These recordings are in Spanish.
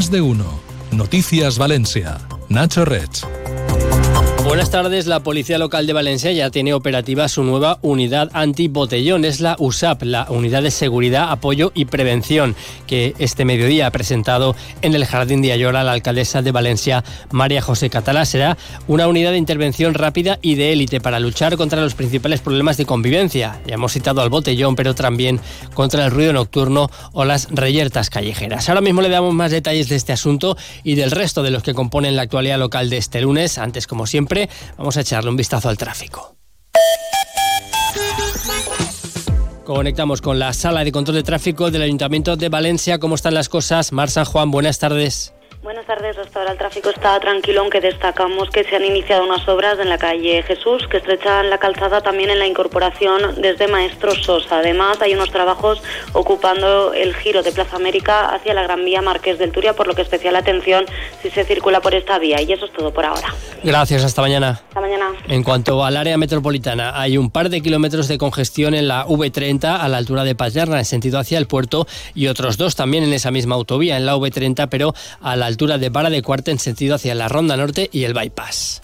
Más de uno. Noticias Valencia. Nacho Rech. Buenas tardes. La Policía Local de Valencia ya tiene operativa su nueva unidad antibotellón. Es la USAP, la Unidad de Seguridad, Apoyo y Prevención, que este mediodía ha presentado en el Jardín de Ayora la alcaldesa de Valencia, María José Catalá. Será una unidad de intervención rápida y de élite para luchar contra los principales problemas de convivencia. Ya hemos citado al botellón, pero también contra el ruido nocturno o las reyertas callejeras. Ahora mismo le damos más detalles de este asunto y del resto de los que componen la actualidad local de este lunes. Antes, como siempre, vamos a echarle un vistazo al tráfico. Conectamos con la sala de control de tráfico del Ayuntamiento de Valencia. ¿Cómo están las cosas? Mar San Juan, buenas tardes. Buenas tardes. Hasta ahora el tráfico está tranquilo, aunque destacamos que se han iniciado unas obras en la calle Jesús que estrechan la calzada también en la incorporación desde Maestro Sosa. Además, hay unos trabajos ocupando el giro de Plaza América hacia la Gran Vía Marqués del Turia, por lo que especial atención si se circula por esta vía. Y eso es todo por ahora. Gracias, hasta mañana. Hasta mañana. En cuanto al área metropolitana, hay un par de kilómetros de congestión en la V30 a la altura de Paterna, en sentido hacia el puerto, y otros dos también en esa misma autovía, en la V30, pero a la altura de Vara de Cuarta en sentido hacia la Ronda Norte y el Bypass.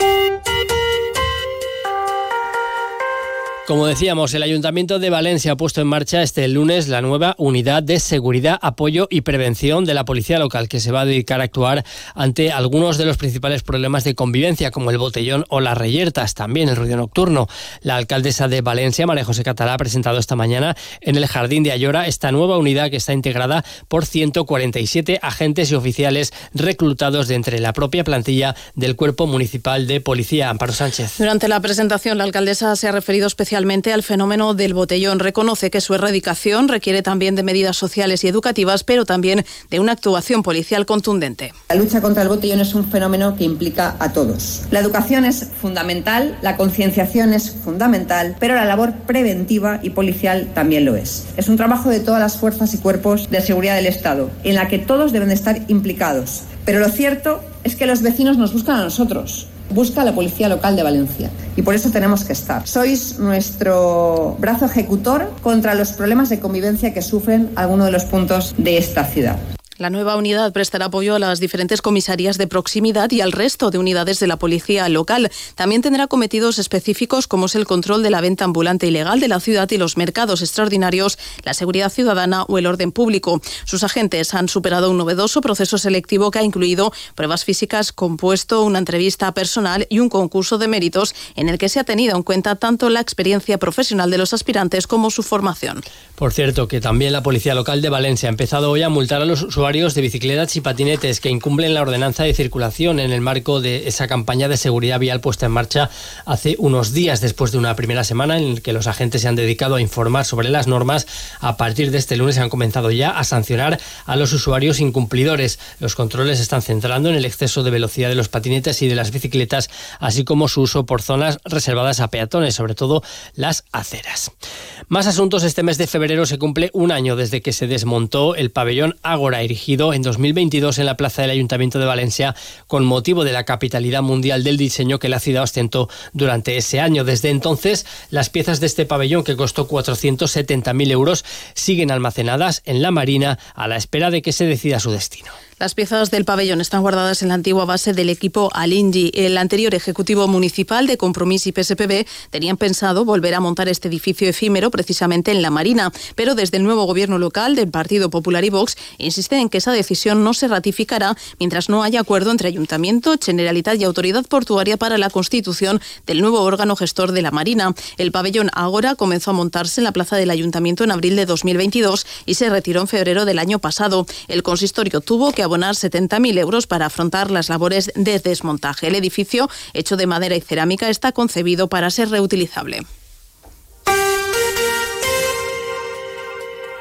Como decíamos, el Ayuntamiento de Valencia ha puesto en marcha este lunes la nueva unidad de seguridad, apoyo y prevención de la policía local, que se va a dedicar a actuar ante algunos de los principales problemas de convivencia, como el botellón o las reyertas, también el ruido nocturno. La alcaldesa de Valencia, María José Catalá, ha presentado esta mañana en el Jardín de Ayora esta nueva unidad que está integrada por 147 agentes y oficiales reclutados de entre la propia plantilla del Cuerpo Municipal de Policía. Amparo Sánchez. Durante la presentación, la alcaldesa se ha referido especialmente al fenómeno del botellón. Reconoce que su erradicación requiere también de medidas sociales y educativas, pero también de una actuación policial contundente. La lucha contra el botellón es un fenómeno que implica a todos. La educación es fundamental, la concienciación es fundamental, pero la labor preventiva y policial también lo es. Es un trabajo de todas las fuerzas y cuerpos de seguridad del Estado, en la que todos deben de estar implicados. Pero lo cierto es que los vecinos nos buscan a nosotros busca la Policía Local de Valencia y por eso tenemos que estar. Sois nuestro brazo ejecutor contra los problemas de convivencia que sufren algunos de los puntos de esta ciudad. La nueva unidad prestará apoyo a las diferentes comisarías de proximidad y al resto de unidades de la policía local. También tendrá cometidos específicos como es el control de la venta ambulante ilegal de la ciudad y los mercados extraordinarios, la seguridad ciudadana o el orden público. Sus agentes han superado un novedoso proceso selectivo que ha incluido pruebas físicas compuesto, una entrevista personal y un concurso de méritos en el que se ha tenido en cuenta tanto la experiencia profesional de los aspirantes como su formación. Por cierto, que también la Policía Local de Valencia ha empezado hoy a multar a los usuarios de bicicletas y patinetes que incumplen la ordenanza de circulación en el marco de esa campaña de seguridad vial puesta en marcha hace unos días después de una primera semana en la que los agentes se han dedicado a informar sobre las normas. A partir de este lunes han comenzado ya a sancionar a los usuarios incumplidores. Los controles se están centrando en el exceso de velocidad de los patinetes y de las bicicletas, así como su uso por zonas reservadas a peatones, sobre todo las aceras. Más asuntos. Este mes de febrero se cumple un año desde que se desmontó el pabellón Ágora en 2022 en la plaza del Ayuntamiento de Valencia con motivo de la capitalidad mundial del diseño que la ciudad ostentó durante ese año. Desde entonces, las piezas de este pabellón, que costó 470.000 euros, siguen almacenadas en la Marina a la espera de que se decida su destino. Las piezas del pabellón están guardadas en la antigua base del equipo Alingi. El anterior Ejecutivo Municipal de Compromís y PSPB tenían pensado volver a montar este edificio efímero precisamente en la Marina, pero desde el nuevo gobierno local del Partido Popular y Vox insiste que esa decisión no se ratificará mientras no haya acuerdo entre Ayuntamiento, Generalitat y Autoridad Portuaria para la constitución del nuevo órgano gestor de la Marina. El pabellón Ágora comenzó a montarse en la plaza del Ayuntamiento en abril de 2022 y se retiró en febrero del año pasado. El consistorio tuvo que abonar 70.000 euros para afrontar las labores de desmontaje. El edificio, hecho de madera y cerámica, está concebido para ser reutilizable.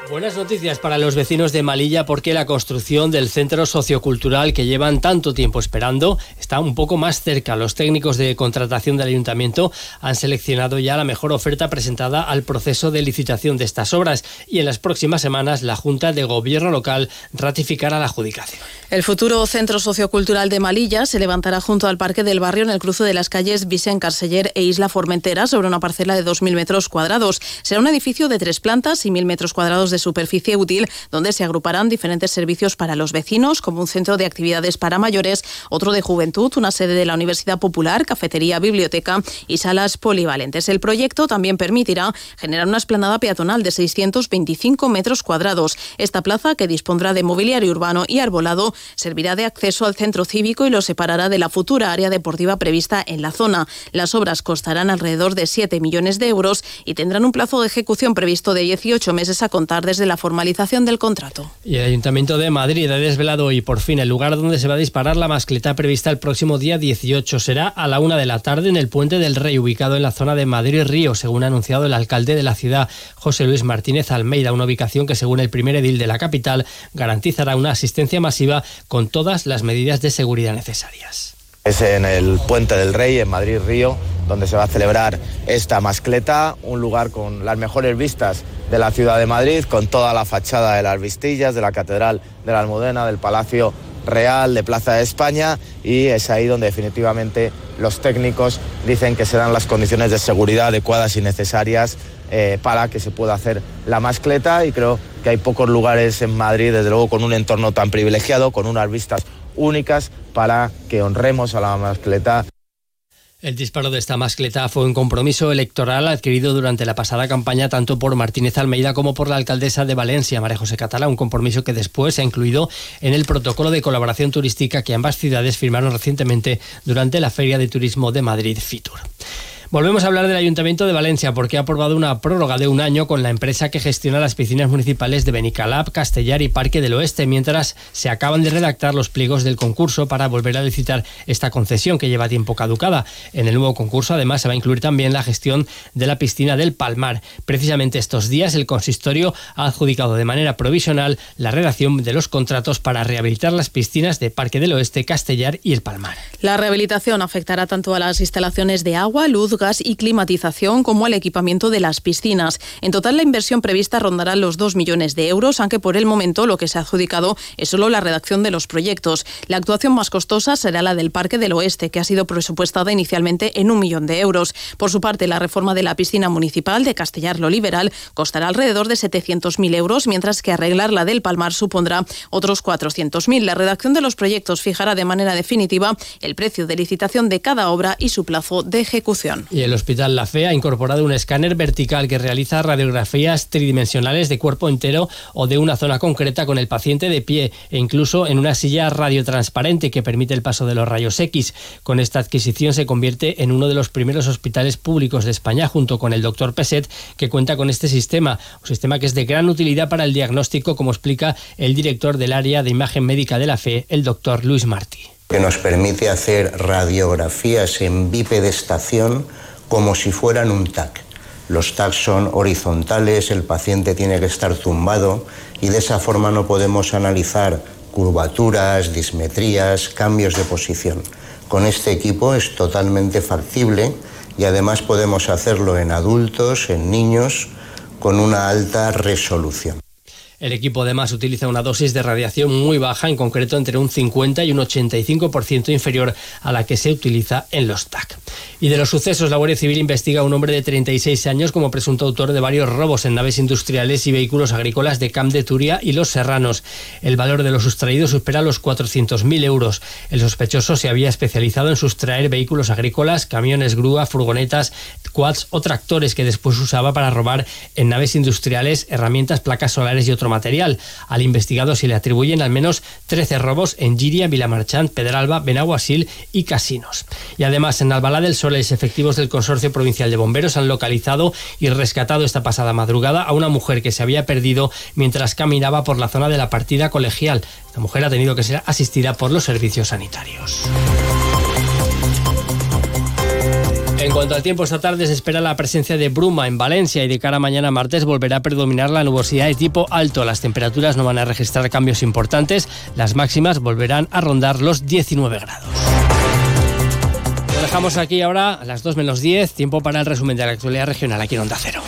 Buenas noticias para los vecinos de Malilla porque la construcción del centro sociocultural que llevan tanto tiempo esperando está un poco más cerca. Los técnicos de contratación del ayuntamiento han seleccionado ya la mejor oferta presentada al proceso de licitación de estas obras y en las próximas semanas la Junta de Gobierno local ratificará la adjudicación. El futuro centro sociocultural de Malilla se levantará junto al Parque del Barrio en el cruce de las calles Vicent Carceller e Isla Formentera sobre una parcela de 2.000 metros cuadrados. Será un edificio de tres plantas y 1.000 metros cuadrados de de superficie útil donde se agruparán diferentes servicios para los vecinos, como un centro de actividades para mayores, otro de juventud, una sede de la Universidad Popular, cafetería, biblioteca y salas polivalentes. El proyecto también permitirá generar una esplanada peatonal de 625 metros cuadrados. Esta plaza, que dispondrá de mobiliario urbano y arbolado, servirá de acceso al centro cívico y lo separará de la futura área deportiva prevista en la zona. Las obras costarán alrededor de 7 millones de euros y tendrán un plazo de ejecución previsto de 18 meses a contar desde la formalización del contrato. Y el Ayuntamiento de Madrid ha desvelado hoy por fin el lugar donde se va a disparar la mascleta prevista el próximo día 18. Será a la una de la tarde en el Puente del Rey, ubicado en la zona de Madrid-Río, según ha anunciado el alcalde de la ciudad, José Luis Martínez Almeida, una ubicación que, según el primer edil de la capital, garantizará una asistencia masiva con todas las medidas de seguridad necesarias. Es en el Puente del Rey, en Madrid-Río, donde se va a celebrar esta mascleta, un lugar con las mejores vistas de la ciudad de Madrid, con toda la fachada de las Vistillas, de la Catedral de la Almudena, del Palacio Real, de Plaza de España, y es ahí donde definitivamente los técnicos dicen que se dan las condiciones de seguridad adecuadas y necesarias eh, para que se pueda hacer la mascleta y creo que hay pocos lugares en Madrid, desde luego con un entorno tan privilegiado, con unas vistas únicas para que honremos a la mascleta. El disparo de esta mascleta fue un compromiso electoral adquirido durante la pasada campaña tanto por Martínez Almeida como por la alcaldesa de Valencia, María José Catalá, un compromiso que después se ha incluido en el protocolo de colaboración turística que ambas ciudades firmaron recientemente durante la Feria de Turismo de Madrid, FITUR. Volvemos a hablar del Ayuntamiento de Valencia porque ha aprobado una prórroga de un año con la empresa que gestiona las piscinas municipales de Benicalap, Castellar y Parque del Oeste, mientras se acaban de redactar los pliegos del concurso para volver a licitar esta concesión que lleva tiempo caducada. En el nuevo concurso, además, se va a incluir también la gestión de la piscina del Palmar. Precisamente estos días, el consistorio ha adjudicado de manera provisional la redacción de los contratos para rehabilitar las piscinas de Parque del Oeste, Castellar y el Palmar. La rehabilitación afectará tanto a las instalaciones de agua, luz, gas y climatización como al equipamiento de las piscinas. En total, la inversión prevista rondará los 2 millones de euros, aunque por el momento lo que se ha adjudicado es solo la redacción de los proyectos. La actuación más costosa será la del Parque del Oeste, que ha sido presupuestada inicialmente en un millón de euros. Por su parte, la reforma de la piscina municipal de Castellar Lo Liberal costará alrededor de 700.000 euros, mientras que arreglar la del Palmar supondrá otros 400.000. La redacción de los proyectos fijará de manera definitiva el precio de licitación de cada obra y su plazo de ejecución. Y el Hospital La Fe ha incorporado un escáner vertical que realiza radiografías tridimensionales de cuerpo entero o de una zona concreta con el paciente de pie e incluso en una silla radiotransparente que permite el paso de los rayos X. Con esta adquisición se convierte en uno de los primeros hospitales públicos de España junto con el doctor Peset que cuenta con este sistema, un sistema que es de gran utilidad para el diagnóstico como explica el director del área de imagen médica de la Fe, el doctor Luis Martí que nos permite hacer radiografías en bipedestación como si fueran un TAC. Los TAC son horizontales, el paciente tiene que estar zumbado y de esa forma no podemos analizar curvaturas, dismetrías, cambios de posición. Con este equipo es totalmente factible y además podemos hacerlo en adultos, en niños, con una alta resolución. El equipo además utiliza una dosis de radiación muy baja, en concreto entre un 50 y un 85% inferior a la que se utiliza en los TAC. Y de los sucesos, la Guardia Civil investiga a un hombre de 36 años como presunto autor de varios robos en naves industriales y vehículos agrícolas de Camp de Turia y Los Serranos. El valor de los sustraídos supera los 400.000 euros. El sospechoso se había especializado en sustraer vehículos agrícolas, camiones grúa, furgonetas, quads o tractores que después usaba para robar en naves industriales herramientas, placas solares y otros material. Al investigado se le atribuyen al menos 13 robos en Giria, Vilamarchant, Pedralba, Benaguasil y Casinos. Y además en Albalá del Soles, efectivos del Consorcio Provincial de Bomberos han localizado y rescatado esta pasada madrugada a una mujer que se había perdido mientras caminaba por la zona de la partida colegial. La mujer ha tenido que ser asistida por los servicios sanitarios. En cuanto al tiempo, esta tarde se espera la presencia de bruma en Valencia y de cara a mañana martes volverá a predominar la nubosidad de tipo alto. Las temperaturas no van a registrar cambios importantes, las máximas volverán a rondar los 19 grados. Lo dejamos aquí ahora a las 2 menos 10, tiempo para el resumen de la actualidad regional aquí en Onda Cero.